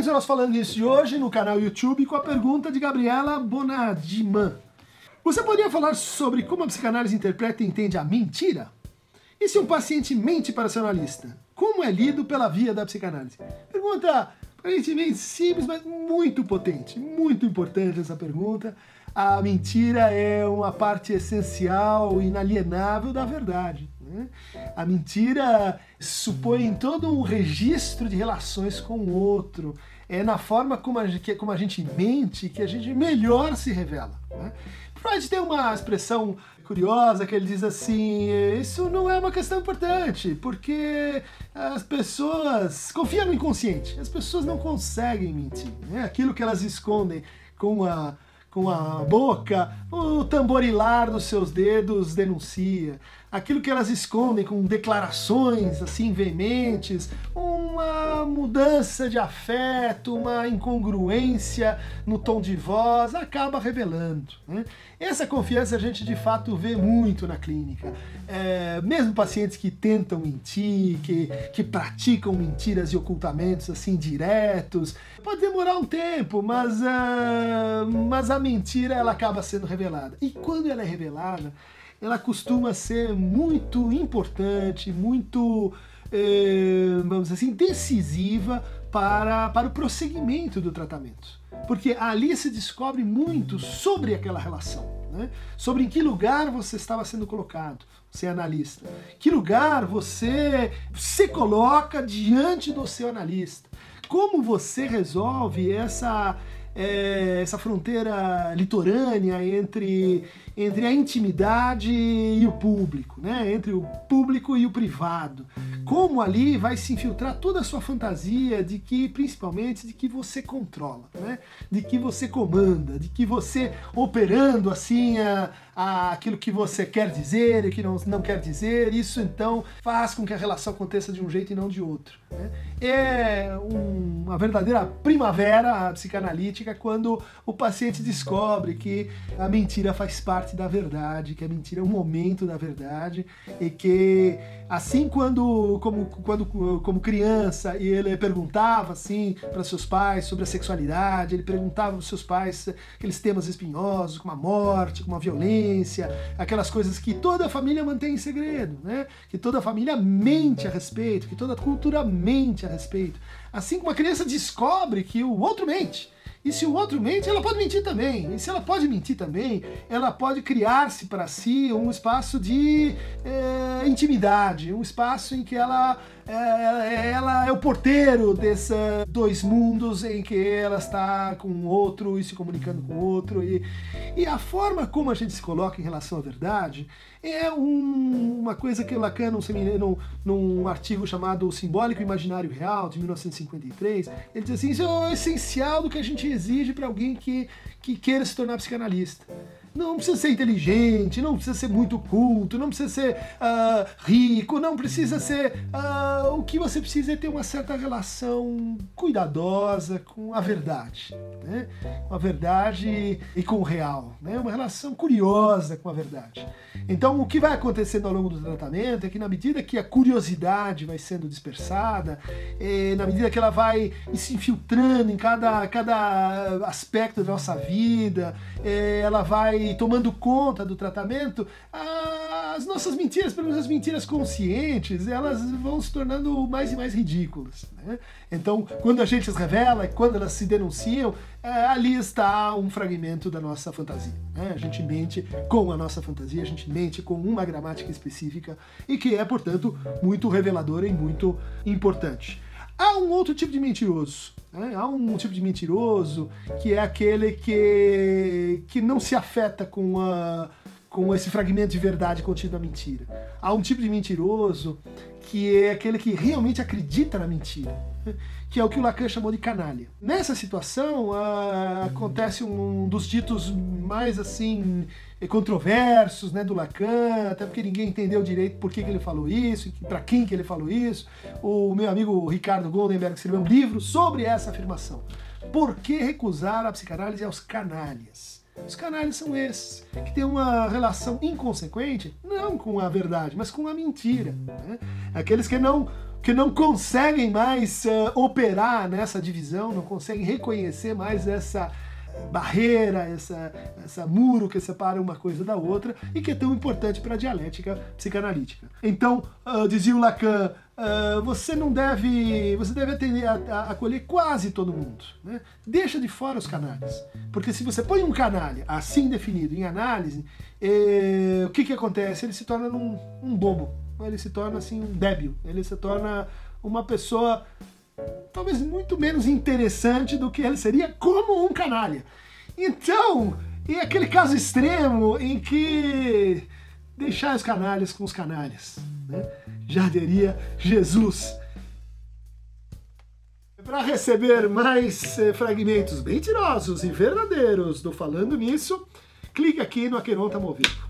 Bem-vindos ao nosso Falando Nisso de hoje no canal YouTube com a pergunta de Gabriela Bonadiman. Você poderia falar sobre como a psicanálise interpreta e entende a mentira? E se um paciente mente para seu analista, como é lido pela via da psicanálise? Pergunta aparentemente simples, mas muito potente, muito importante essa pergunta. A mentira é uma parte essencial, inalienável da verdade. Né? A mentira supõe todo um registro de relações com o outro. É na forma como a, gente, como a gente mente que a gente melhor se revela. Né? Freud tem uma expressão curiosa que ele diz assim: isso não é uma questão importante, porque as pessoas confiam no inconsciente, as pessoas não conseguem mentir. Né? Aquilo que elas escondem com a com a boca, o tamborilar dos seus dedos denuncia. Aquilo que elas escondem com declarações assim veementes, uma mudança de afeto, uma incongruência no tom de voz, acaba revelando. Né? Essa confiança a gente de fato vê muito na clínica. É, mesmo pacientes que tentam mentir, que, que praticam mentiras e ocultamentos assim diretos, pode demorar um tempo, mas, uh, mas a mentira ela acaba sendo revelada. E quando ela é revelada, ela costuma ser muito importante, muito, eh, vamos dizer assim, decisiva para, para o prosseguimento do tratamento. Porque ali se descobre muito sobre aquela relação, né? sobre em que lugar você estava sendo colocado, você é analista. Que lugar você se coloca diante do seu analista. Como você resolve essa, é, essa fronteira litorânea entre entre a intimidade e o público, né? entre o público e o privado. Como ali vai se infiltrar toda a sua fantasia de que, principalmente, de que você controla, né? de que você comanda, de que você operando assim a, a aquilo que você quer dizer e que não, não quer dizer, isso então faz com que a relação aconteça de um jeito e não de outro. Né? É um, uma verdadeira primavera psicanalítica quando o paciente descobre que a mentira faz parte parte da verdade, que a mentira é um momento da verdade e que assim quando como quando como criança e ele perguntava assim para seus pais sobre a sexualidade, ele perguntava aos seus pais aqueles temas espinhosos como a morte, como a violência, aquelas coisas que toda a família mantém em segredo, né? Que toda a família mente a respeito, que toda a cultura mente a respeito. Assim como a criança descobre que o outro mente, e se o outro mente, ela pode mentir também. E se ela pode mentir também, ela pode criar-se para si um espaço de é, intimidade, um espaço em que ela ela é o porteiro desses dois mundos em que ela está com o outro e se comunicando com o outro. E, e a forma como a gente se coloca em relação à verdade é um, uma coisa que Lacan, num, num, num artigo chamado Simbólico Imaginário Real, de 1953, ele diz assim: isso é o essencial do que a gente exige para alguém que, que queira se tornar psicanalista. Não precisa ser inteligente, não precisa ser muito culto, não precisa ser uh, rico, não precisa ser. Uh, o que você precisa é ter uma certa relação cuidadosa com a verdade, né? com a verdade e com o real, né? uma relação curiosa com a verdade. Então, o que vai acontecendo ao longo do tratamento é que, na medida que a curiosidade vai sendo dispersada, eh, na medida que ela vai se infiltrando em cada, cada aspecto da nossa vida, eh, ela vai tomando conta do tratamento, as nossas mentiras, pelo menos as mentiras conscientes, elas vão se tornando mais e mais ridículas. Né? Então, quando a gente as revela, quando elas se denunciam, é, ali está um fragmento da nossa fantasia. Né? A gente mente com a nossa fantasia, a gente mente com uma gramática específica e que é, portanto, muito reveladora e muito importante. Há um outro tipo de mentiroso. Né? Há um tipo de mentiroso que é aquele que, que não se afeta com, a, com esse fragmento de verdade contido na mentira. Há um tipo de mentiroso que é aquele que realmente acredita na mentira, que é o que o Lacan chamou de canalha. Nessa situação, acontece um dos ditos mais assim controversos né, do Lacan, até porque ninguém entendeu direito por que, que ele falou isso, para quem que ele falou isso. O meu amigo Ricardo Goldenberg escreveu um livro sobre essa afirmação. Por que recusar a psicanálise aos canalhas? Os canalhas são esses, que têm uma relação inconsequente, não com a verdade, mas com a mentira. Né? Aqueles que não que não conseguem mais uh, operar nessa divisão, não conseguem reconhecer mais essa barreira, essa, essa muro que separa uma coisa da outra e que é tão importante para a dialética psicanalítica. Então, uh, dizia o Lacan, uh, você não deve, você deve atender, a, a, acolher quase todo mundo. Né? Deixa de fora os canalhas, porque se você põe um canalha assim definido em análise, eh, o que, que acontece? Ele se torna um, um bobo, ele se torna assim um débil, ele se torna uma pessoa talvez muito menos interessante do que ele seria como um canalha. Então, e aquele caso extremo em que deixar os canalhas com os canalhas, né? já diria Jesus. Para receber mais eh, fragmentos mentirosos e verdadeiros do Falando Nisso, clique aqui no Aqueronta Movido.